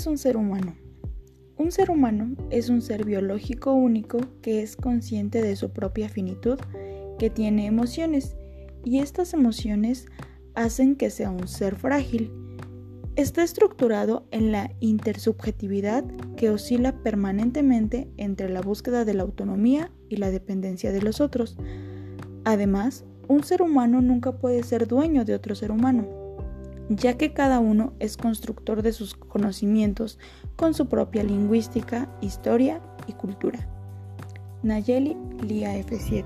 es un ser humano? Un ser humano es un ser biológico único que es consciente de su propia finitud, que tiene emociones, y estas emociones hacen que sea un ser frágil. Está estructurado en la intersubjetividad que oscila permanentemente entre la búsqueda de la autonomía y la dependencia de los otros. Además, un ser humano nunca puede ser dueño de otro ser humano ya que cada uno es constructor de sus conocimientos con su propia lingüística, historia y cultura. Nayeli, Lía F7.